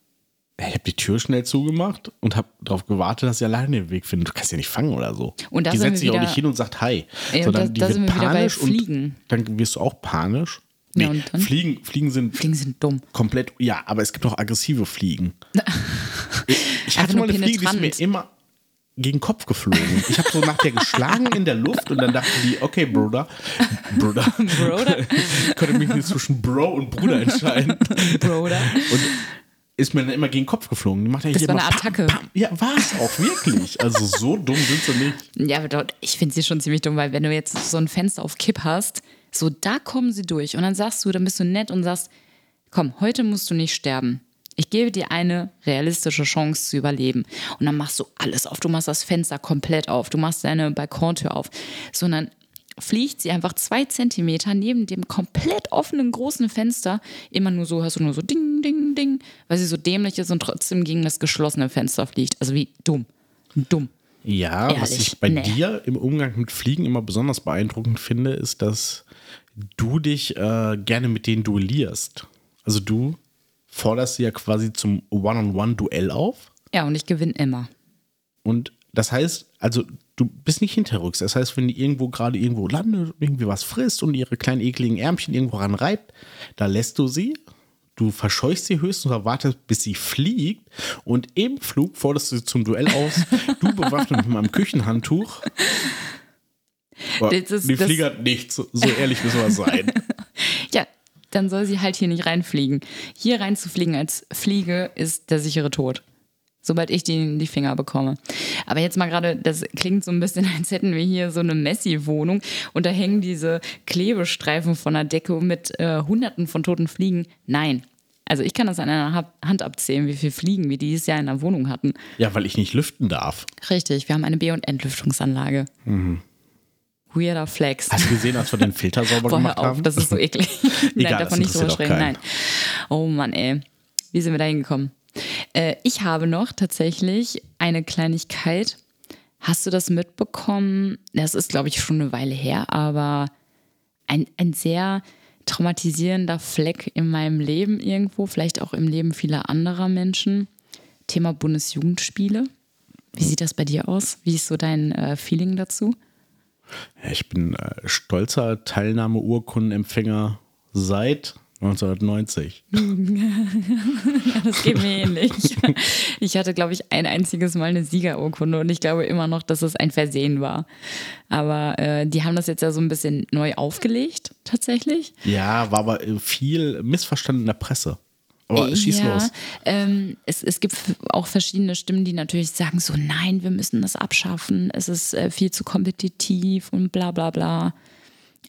Ich habe die Tür schnell zugemacht und habe darauf gewartet, dass sie alleine den Weg findet. Du kannst sie nicht fangen oder so. Und da die setzt sich auch nicht hin und sagt Hi. Ja, sondern da- die wird panisch und dann wirst du auch panisch. Nee, Ja? Fliegen, Fliegen sind Fliegen sind dumm. komplett, ja, aber es gibt auch aggressive Fliegen. [laughs] ich hatte mal eine Fliege, die ist mir immer gegen Kopf geflogen. Ich habe so nach der geschlagen in der Luft und dann dachte die, okay, Bruder, Bruder, Bruder? [laughs] ich konnte mich nicht zwischen Bro und Bruder entscheiden Bruder. und ist mir dann immer gegen den Kopf geflogen. Die macht ja Das hier war eine Attacke. Pam, pam. Ja, war es auch, wirklich. Also so dumm sind sie nicht. Ja, aber dort, ich finde sie schon ziemlich dumm, weil wenn du jetzt so ein Fenster auf Kipp hast, so da kommen sie durch und dann sagst du, dann bist du nett und sagst, komm, heute musst du nicht sterben. Ich gebe dir eine realistische Chance zu überleben. Und dann machst du alles auf. Du machst das Fenster komplett auf. Du machst deine Balkontür auf. Sondern fliegt sie einfach zwei Zentimeter neben dem komplett offenen großen Fenster. Immer nur so, hast du nur so Ding, Ding, Ding, weil sie so dämlich ist und trotzdem gegen das geschlossene Fenster fliegt. Also wie dumm. Dumm. Ja, was Ehrlich, ich bei nee. dir im Umgang mit Fliegen immer besonders beeindruckend finde, ist, dass du dich äh, gerne mit denen duellierst. Also du forderst sie ja quasi zum One-on-One-Duell auf. Ja, und ich gewinne immer. Und das heißt, also du bist nicht hinterrücks. Das heißt, wenn die irgendwo gerade irgendwo landet, irgendwie was frisst und ihre kleinen ekligen Ärmchen irgendwo ranreibt, da lässt du sie, du verscheuchst sie höchstens und wartest, bis sie fliegt und im Flug forderst du sie zum Duell aus, [laughs] du bewaffnet mit meinem Küchenhandtuch. Boah, ist- die das- Fliege hat nichts, so ehrlich müssen wir sein. [laughs] Dann soll sie halt hier nicht reinfliegen. Hier reinzufliegen als Fliege ist der sichere Tod. Sobald ich die in die Finger bekomme. Aber jetzt mal gerade, das klingt so ein bisschen, [laughs] als hätten wir hier so eine Messi-Wohnung und da hängen diese Klebestreifen von der Decke mit äh, Hunderten von toten Fliegen. Nein. Also ich kann das an einer Ha- Hand abzählen, wie viele Fliegen wir dieses Jahr in der Wohnung hatten. Ja, weil ich nicht lüften darf. Richtig, wir haben eine B- und Entlüftungsanlage. Weirder Flex. Hast du gesehen, als wir den Filter sauber Boah, gemacht auf, haben? das ist so eklig. [laughs] Egal, Nein, davon nicht drüber sprechen. Nein. Oh Mann, ey. Wie sind wir da hingekommen? Äh, ich habe noch tatsächlich eine Kleinigkeit. Hast du das mitbekommen? Das ist, glaube ich, schon eine Weile her, aber ein, ein sehr traumatisierender Fleck in meinem Leben irgendwo, vielleicht auch im Leben vieler anderer Menschen. Thema Bundesjugendspiele. Wie sieht das bei dir aus? Wie ist so dein äh, Feeling dazu? Ich bin äh, stolzer Teilnahmeurkundenempfänger seit 1990. [laughs] Das geht mir ähnlich. Ich hatte, glaube ich, ein einziges Mal eine Siegerurkunde und ich glaube immer noch, dass es ein Versehen war. Aber äh, die haben das jetzt ja so ein bisschen neu aufgelegt, tatsächlich. Ja, war aber äh, viel missverstanden in der Presse. Aber schieß ja, los. Ähm, es, es gibt auch verschiedene Stimmen, die natürlich sagen so, nein, wir müssen das abschaffen, es ist äh, viel zu kompetitiv und bla bla bla.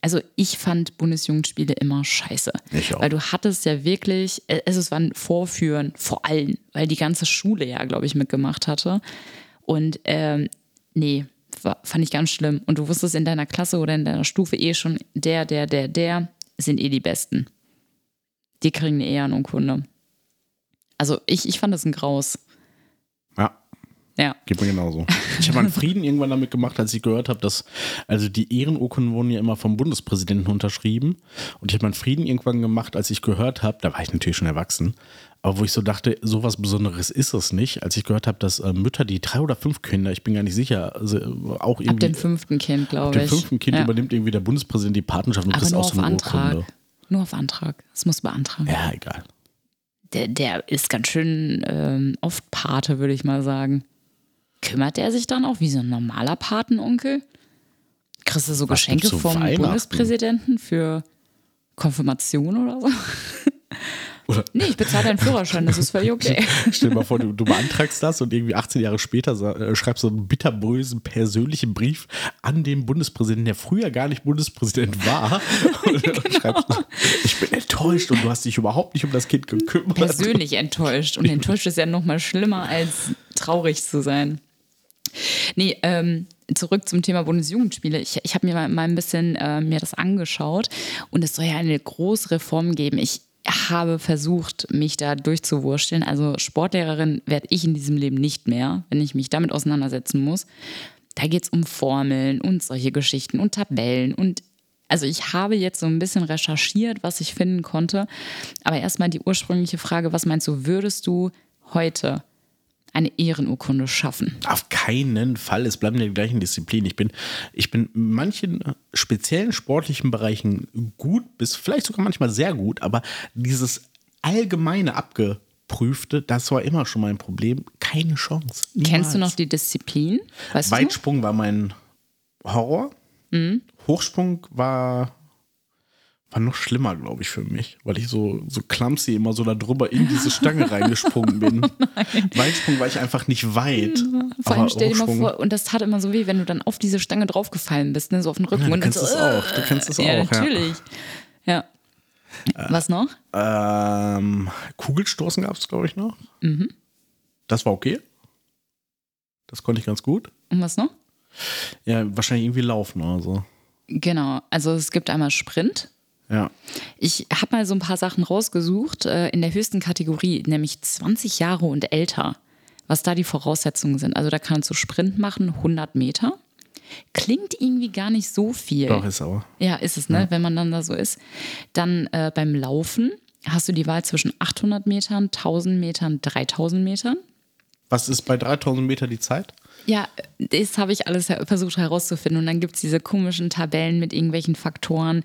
Also ich fand Bundesjugendspiele immer scheiße. Ich auch. Weil du hattest ja wirklich, äh, also es waren Vorführen vor allem, weil die ganze Schule ja, glaube ich, mitgemacht hatte. Und ähm, nee, war, fand ich ganz schlimm. Und du wusstest in deiner Klasse oder in deiner Stufe eh schon, der, der, der, der sind eh die Besten. Die kriegen eine Ehrenurkunde. Also ich, ich fand das ein Graus. Ja, Ja. geht mir genauso. [laughs] Ich habe einen Frieden irgendwann damit gemacht, als ich gehört habe, dass, also die Ehrenurkunden wurden ja immer vom Bundespräsidenten unterschrieben. Und ich habe meinen Frieden irgendwann gemacht, als ich gehört habe, da war ich natürlich schon erwachsen, aber wo ich so dachte, sowas Besonderes ist es nicht, als ich gehört habe, dass äh, Mütter, die drei oder fünf Kinder, ich bin gar nicht sicher, also, äh, auch irgendwie. Ab dem fünften Kind, ab glaube dem ich. fünften Kind ja. übernimmt irgendwie der Bundespräsident die Patenschaft und Aber kriegst nur auch auf so eine Antrag. Urkunde. Nur auf Antrag. Es muss beantragen. Ja, egal. Der, der ist ganz schön ähm, oft Pate, würde ich mal sagen. Kümmert er sich dann auch wie so ein normaler Patenonkel? Kriegst du so Was Geschenke vom? Bundespräsidenten für Konfirmation oder so? [laughs] Oder- Nee, ich bezahle deinen Führerschein, das ist völlig okay. [laughs] Stell dir mal vor, du, du beantragst das und irgendwie 18 Jahre später äh, schreibst du einen bitterbösen persönlichen Brief an den Bundespräsidenten, der früher gar nicht Bundespräsident war. [laughs] Und Genau. schreibst, ich bin enttäuscht und du hast dich überhaupt nicht um das Kind gekümmert. Persönlich enttäuscht. Und enttäuscht ist ja noch mal schlimmer, als traurig zu sein. Nee, ähm, zurück zum Thema Bundesjugendspiele. Ich, ich habe mir mal, mal ein bisschen äh, mir das angeschaut und es soll ja eine große Reform geben. Ich habe versucht, mich da durchzuwursteln. Also Sportlehrerin werde ich in diesem Leben nicht mehr, wenn ich mich damit auseinandersetzen muss. Da geht es um Formeln und solche Geschichten und Tabellen und also ich habe jetzt so ein bisschen recherchiert, was ich finden konnte. Aber erstmal die ursprüngliche Frage, was meinst du, würdest du heute eine Ehrenurkunde schaffen? Auf keinen Fall. Es bleiben die gleichen Disziplinen. Ich bin, ich bin in manchen speziellen sportlichen Bereichen gut, bis vielleicht sogar manchmal sehr gut, aber dieses allgemeine Abgeprüfte, das war immer schon mein Problem. Keine Chance. Kennst du Niemals. noch die Disziplin? Weißt? Weitsprung war mein Horror. Mhm. Hochsprung war, war noch schlimmer, glaube ich, für mich, weil ich so, so clumsy immer so da drüber in diese Stange [laughs] reingesprungen bin. Weitsprung war ich einfach nicht weit. Vor allem stell dir mal vor, und das tat immer so weh, wenn du dann auf diese Stange draufgefallen bist, ne, so auf den Rücken. Ja, du und kennst so, es auch. Du kennst es ja, auch. Ja. natürlich. Ja. Was noch? Ähm, Kugelstoßen gab es, glaube ich, noch. Mhm. Das war okay. Das konnte ich ganz gut. Und was noch? Ja, wahrscheinlich irgendwie laufen oder so. Genau. Also es gibt einmal Sprint. Ja. Ich habe mal so ein paar Sachen rausgesucht äh, in der höchsten Kategorie, nämlich 20 Jahre und älter, was da die Voraussetzungen sind. Also da kannst du Sprint machen, 100 Meter. Klingt irgendwie gar nicht so viel. Doch, ist aber. Ja, ist es, ne? Wenn man dann da so ist. Dann äh, beim Laufen hast du die Wahl zwischen 800 Metern, 1000 Metern, 3000 Metern. Was ist bei 3000 Meter die Zeit? Ja, das habe ich alles versucht herauszufinden. Und dann gibt es diese komischen Tabellen mit irgendwelchen Faktoren.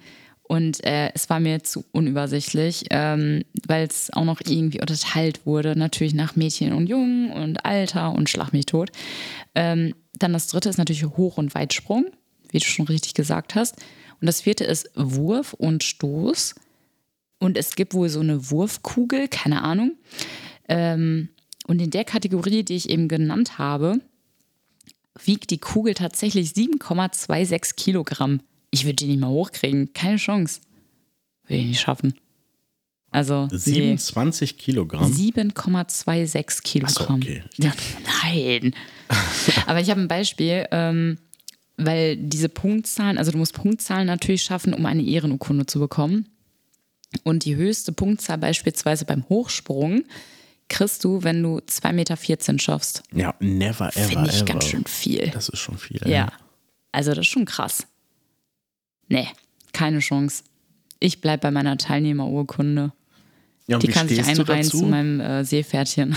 Und äh, es war mir zu unübersichtlich, ähm, weil es auch noch irgendwie unterteilt wurde, natürlich nach Mädchen und Jungen und Alter und Schlag mich tot. Ähm, dann das dritte ist natürlich Hoch- und Weitsprung, wie du schon richtig gesagt hast. Und das vierte ist Wurf und Stoß. Und es gibt wohl so eine Wurfkugel, keine Ahnung. Ähm, und in der Kategorie, die ich eben genannt habe, wiegt die Kugel tatsächlich 7,26 Kilogramm. Ich würde die nicht mal hochkriegen. Keine Chance. Würde ich nicht schaffen. Also. 27 Kilogramm? 7,26 Kilogramm. So, okay. Ja, [laughs] nein. [laughs] Aber ich habe ein Beispiel, ähm, weil diese Punktzahlen, also du musst Punktzahlen natürlich schaffen, um eine Ehrenurkunde zu bekommen. Und die höchste Punktzahl beispielsweise beim Hochsprung kriegst du, wenn du 2,14 Meter schaffst. Ja, never ever. Finde ich ever. ganz schön viel. Das ist schon viel. Ja. Also das ist schon krass. Nee, keine Chance. Ich bleibe bei meiner Teilnehmerurkunde. ja Die kann sich einreihen zu meinem äh, Seepferdchen.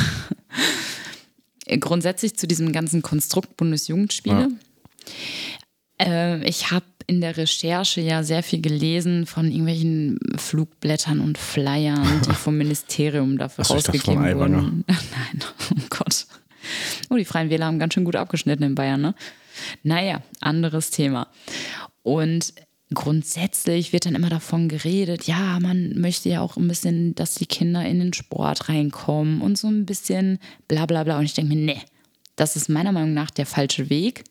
[laughs] Grundsätzlich zu diesem ganzen Konstrukt Bundesjugendspiele. Äh, ich habe in der Recherche ja sehr viel gelesen von irgendwelchen Flugblättern und Flyern, die [laughs] vom Ministerium dafür Ach dachte rausgegeben wurden. [laughs] Nein, oh Gott. Oh, die Freien Wähler haben ganz schön gut abgeschnitten in Bayern, ne? Naja, anderes Thema. Und grundsätzlich wird dann immer davon geredet, ja, man möchte ja auch ein bisschen, dass die Kinder in den Sport reinkommen und so ein bisschen bla bla bla. Und ich denke mir, nee, das ist meiner Meinung nach der falsche Weg,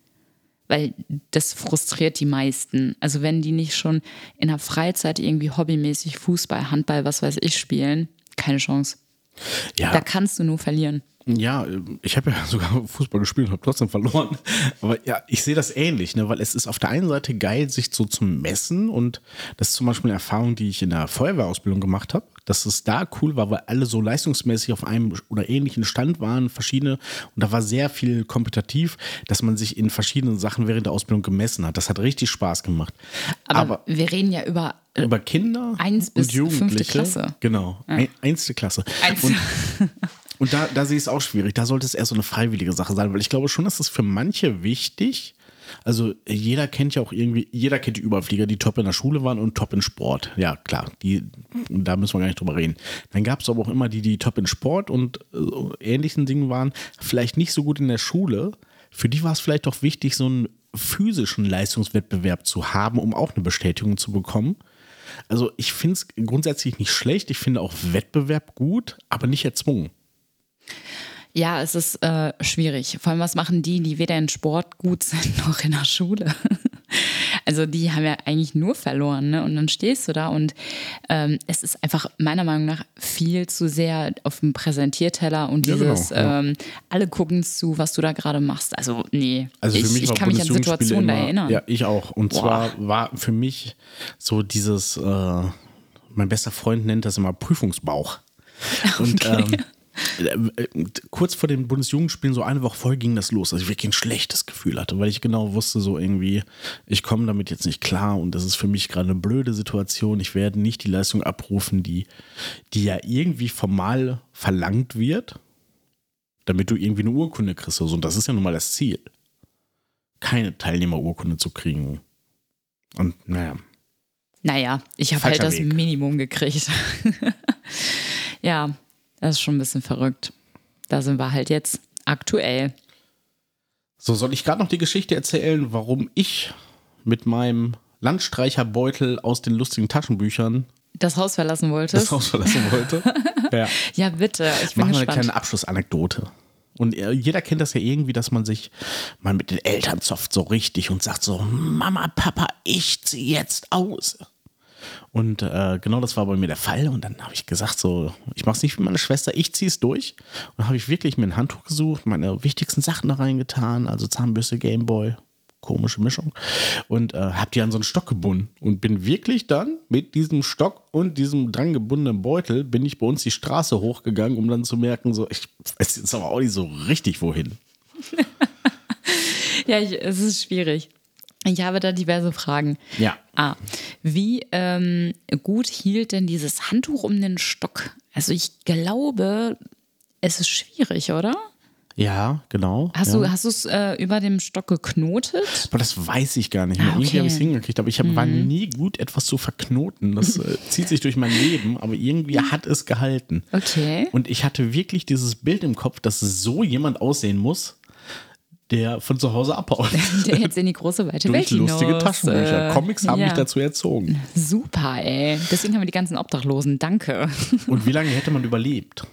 weil das frustriert die meisten. Also wenn die nicht schon in der Freizeit irgendwie hobbymäßig Fußball, Handball, was weiß ich spielen, keine Chance. Ja, Da kannst du nur verlieren. Ja, ich habe ja [laughs] sogar Fußball gespielt und habe trotzdem verloren. Aber ja, ich sehe das ähnlich, ne? weil es ist auf der einen Seite geil, sich so zu messen und das ist zum Beispiel eine Erfahrung, die ich in der Feuerwehrausbildung gemacht habe, dass es da cool war, weil alle so leistungsmäßig auf einem oder ähnlichen Stand waren, verschiedene und da war sehr viel kompetitiv, dass man sich in verschiedenen Sachen während der Ausbildung gemessen hat. Das hat richtig Spaß gemacht. Aber, Aber wir reden ja über über Kinder Eins und bis fünfte Jugendliche. Klasse. Genau, ein, einste Klasse. Eins- Und, [laughs] und da, da sehe ich es auch schwierig. Da sollte es eher so eine freiwillige Sache sein, weil ich glaube schon, dass es für manche wichtig also jeder kennt ja auch irgendwie, jeder kennt die Überflieger, die top in der Schule waren und top in Sport. Ja, klar, die, da müssen wir gar nicht drüber reden. Dann gab es aber auch immer die, die top in Sport und äh, ähnlichen Dingen waren, vielleicht nicht so gut in der Schule. Für die war es vielleicht auch wichtig, so einen physischen Leistungswettbewerb zu haben, um auch eine Bestätigung zu bekommen. Also ich finde es grundsätzlich nicht schlecht. Ich finde auch Wettbewerb gut, aber nicht erzwungen. Ja, es ist äh, schwierig. Vor allem, was machen die, die weder in Sport gut [laughs] sind noch in der Schule? [laughs] Also die haben ja eigentlich nur verloren, ne? Und dann stehst du da und ähm, es ist einfach meiner Meinung nach viel zu sehr auf dem Präsentierteller und Ja, genau, dieses, ja. ähm, alle gucken zu, was du da gerade machst. Also nee, Also für ich, mich ich kann mich an Situationen da erinnern. Ja, ich auch. Und Boah. zwar war für mich so dieses, äh, mein bester Freund nennt das immer Prüfungsbauch. [laughs] Und ähm, äh, äh, kurz vor den Bundesjugendspielen, so eine Woche vorher ging das los, dass ich wirklich ein schlechtes Gefühl hatte, weil ich genau wusste, so irgendwie, ich komme damit jetzt nicht klar und das ist für mich gerade eine blöde Situation. Ich werde nicht die Leistung abrufen, die, die ja irgendwie formal verlangt wird, damit du irgendwie eine Urkunde kriegst. Also, und das ist ja nun mal das Ziel keine Teilnehmerurkunde zu kriegen. Und naja, Naja, ich habe halt das Weg. Minimum gekriegt. [laughs] ja, das ist schon ein bisschen verrückt. Da sind wir halt jetzt aktuell. so soll ich gerade noch die Geschichte erzählen, warum ich mit meinem Landstreicherbeutel aus den lustigen Taschenbüchern Das Haus verlassen wolltest? das Haus verlassen wollte. [laughs] ja. Ja, bitte. Ich bin Machen wir eine kleine Abschlussanekdote. Und äh, jeder kennt das ja irgendwie, dass man sich mal mit den Eltern zofft so richtig und sagt so, Mama, Papa, ich zieh jetzt aus. Und äh, genau das war bei mir der Fall. Und dann habe ich gesagt, so, ich mache es nicht wie meine Schwester, ich ziehe es durch. Und habe ich wirklich mir ein Handtuch gesucht, meine wichtigsten Sachen da reingetan, also Zahnbürste, Gameboy, komische Mischung. Und äh, habe die an so einen Stock gebunden. Und bin wirklich dann mit diesem Stock und diesem dran gebundenen Beutel, bin ich bei uns die Straße hochgegangen, um dann zu merken, so, ich weiß jetzt aber auch nicht so richtig wohin. [laughs] Ja, ich, es ist schwierig. Ich habe da diverse Fragen. Ja. A. Wie ähm, gut hielt denn dieses Handtuch um den Stock? Also ich glaube, es ist schwierig, oder? Ja, genau. Hast ja. du hast es äh, über dem Stock geknotet? Aber das weiß ich gar nicht mehr. Ah, Irgendwie okay. habe ich es hingekriegt, aber ich hab, war nie gut, etwas zu verknoten. Das äh, [laughs] zieht sich durch mein Leben, aber irgendwie hat es gehalten. Okay. Und ich hatte wirklich dieses Bild im Kopf, dass so jemand aussehen muss, der von zu Hause abhaut. [laughs] Der jetzt in die große weite Durch Welt lustige hinaus, Taschenbücher. äh, Comics haben ja. mich dazu erzogen. Super, ey. Deswegen haben wir die ganzen Obdachlosen. Danke. [laughs] Und wie lange hätte man überlebt?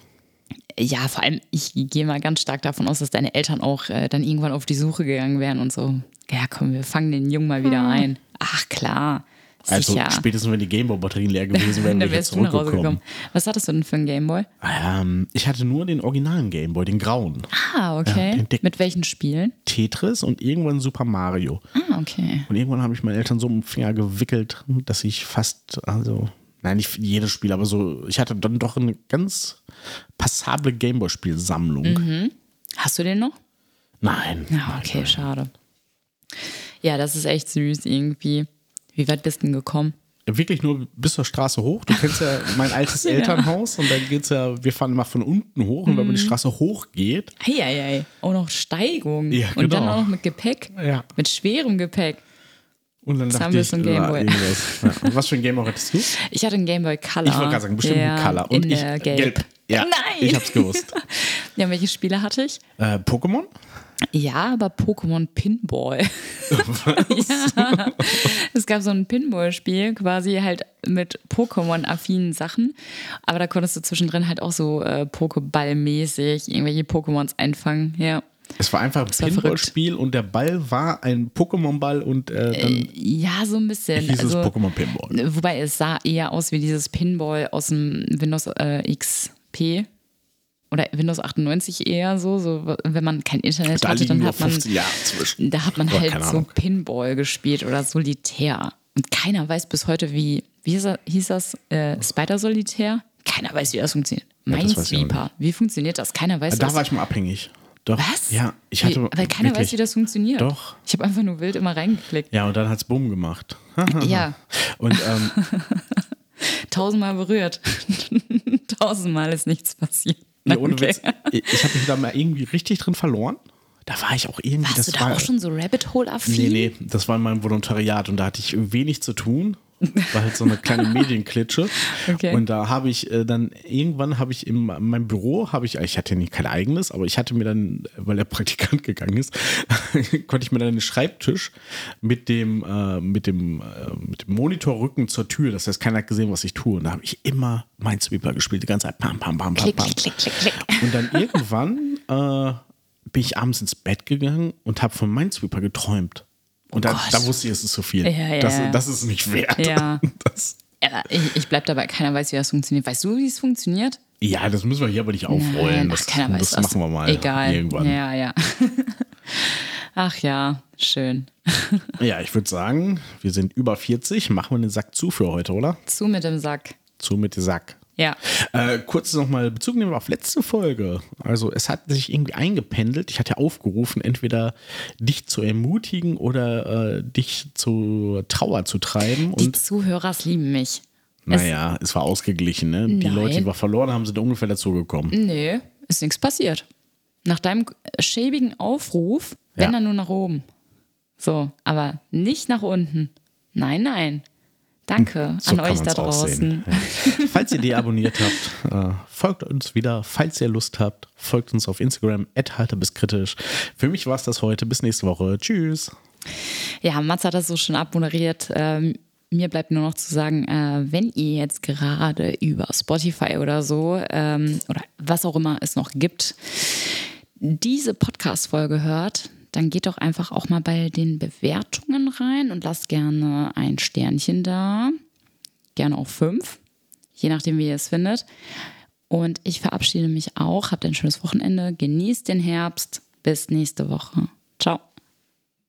Ja, vor allem, ich gehe mal ganz stark davon aus, dass deine Eltern auch äh, dann irgendwann auf die Suche gegangen wären und so. Ja, komm, wir fangen den Jungen mal wieder ein. Ach, klar. Also Sicher. spätestens, wenn die Gameboy-Batterien leer gewesen wären, [laughs] wäre ich zurückgekommen. gekommen. Was hattest du denn für einen Gameboy? Ähm, ich hatte nur den originalen Gameboy, den grauen. Ah, okay. dicken. Mit welchen Spielen? Tetris und irgendwann Super Mario. Ah, okay. Und irgendwann habe ich meine Eltern so um den Finger gewickelt, dass ich fast, also, nein, nicht jedes Spiel, aber so, ich hatte dann doch eine ganz passable Gameboy-Spielsammlung. Mhm. Hast du den noch? Nein. Ja, okay, schade. Ja, das ist echt süß irgendwie. Wie weit bist du denn gekommen? Wirklich nur bis zur Straße hoch. Du kennst ja [laughs] mein altes Elternhaus und da geht's ja, wir fahren immer von unten hoch und wenn Mhm. man die Straße hoch geht, Eieiei. Auch noch Steigung. Ja, Und dann genau. auch noch mit Gepäck. Ja. Mit schwerem Gepäck. und dann Jetzt haben wir so ein ja, Gameboy. Ja. Und was für ein Gameboy hattest du? Ich hatte einen Gameboy Color. Ich wollte gerade sagen, bestimmt ja, ein Color. Und ich, äh, gelb. Ja, Nein! ich hab's gewusst. [laughs] Ja, welche Spiele hatte ich? äh, Pokémon? Ja, aber Pokémon Pinball. [laughs] ja. Es gab so ein Pinball-Spiel, quasi halt mit Pokémon-affinen Sachen. Aber da konntest du zwischendrin halt auch so äh, Pokéball-mäßig irgendwelche Pokémons einfangen. Ja. Es war einfach ein Pinball-Spiel und der Ball war ein Pokémon-Ball und äh, dann Ja, so ein bisschen. hieß Also, Pokémon Pinball. Wobei es sah eher aus wie dieses Pinball aus dem Windows äh, XP. Oder Windows 98 eher so, so wenn man kein Internet Da hatte, dann hat man 15 Jahre zwischen. Da hat man Oder halt so. Pinball gespielt oder Solitär. Und keiner weiß bis heute, wie, wie hieß das, hieß das äh, Spider-Solitär? Keiner weiß, wie das funktioniert. Ja, Minesweeper, wie funktioniert das? Keiner weiß Da das. war ich mal abhängig. Doch. Was? Ja, ich hatte. weil keiner wirklich, weiß, wie das funktioniert. Doch. Ich habe einfach nur wild immer reingeklickt. Ja, und dann hat's Bumm gemacht. [laughs] Ja, [laughs] Und ähm, [laughs] tausendmal berührt. tausendmal ist nichts passiert. Nee, ohne Okay. Witz, [laughs] ich, habe mich da mal irgendwie richtig drin verloren. Da war ich auch irgendwie. Warst das du da war, auch schon so Rabbit Hole-affin? Nee, nee, das war in meinem Volontariat und da hatte ich wenig zu tun. War halt so eine kleine [laughs] Medienklitsche. Okay. Und da habe ich äh, dann irgendwann habe ich in meinem Büro, habe ich, ich hatte nicht kein eigenes, aber ich hatte mir dann, weil der Praktikant gegangen ist, [laughs] konnte ich mir dann einen Schreibtisch mit dem, äh, mit dem, äh, mit dem Monitorrücken zur Tür. Das heißt, keiner hat gesehen, was ich tue. Und da habe ich immer Minesweeper gespielt, die ganze Zeit. Pam, pam, pam, pam, Klick, pam. klick, klick, klick, klick. Und dann irgendwann äh, bin ich abends ins Bett gegangen und habe von Minesweeper geträumt. Und da, da wusste ich, es ist zu viel. Ja, ja, das, ja. das ist nicht wert. Ja. [laughs] Ja, ich, ich bleib dabei, keiner weiß, wie das funktioniert. Weißt du, wie es funktioniert? ja, das müssen wir hier aber nicht aufrollen. Nein, das ach, keiner weiß das machen wir mal Egal. irgendwann. Ja, Ja, ja. [laughs] Ach ja, schön. [laughs] ich würde sagen, wir sind über 40. Machen wir den Sack zu für heute, oder? Zu mit dem Sack. Zu mit dem Sack. Ja. Äh, kurz nochmal Bezug nehmen auf letzte Folge. Also es hat sich irgendwie eingependelt. Ich hatte aufgerufen, entweder dich zu ermutigen oder äh, dich zu Trauer zu treiben. Die Und Zuhörers lieben mich. naja, es war ausgeglichen. Ne? Die. Leute, die wir verloren haben, sind ungefähr dazugekommen. Nee, ist nichts passiert. Nach deinem schäbigen Aufruf, wenn Ja. dann nur nach oben. So, aber nicht nach unten. Nein, nein. Danke So an euch da draußen. Ja. Falls ihr deabonniert habt, äh, folgt uns wieder. Falls ihr Lust habt, folgt uns auf Instagram, halter bis kritisch. Für mich war es das heute. Bis nächste Woche. Tschüss. Ja, Mats hat das so schon abmoderiert. Ähm, mir bleibt nur noch zu sagen, äh, wenn ihr jetzt gerade über Spotify oder so ähm, oder was auch immer es noch gibt, diese Podcast-Folge hört, dann geht doch einfach auch mal bei den Bewertungen rein und lasst gerne ein Sternchen da. Gerne auch fünf, je nachdem, wie ihr es findet. Und ich verabschiede mich auch. Habt ein schönes Wochenende. Genießt den Herbst. Bis nächste Woche. Ciao.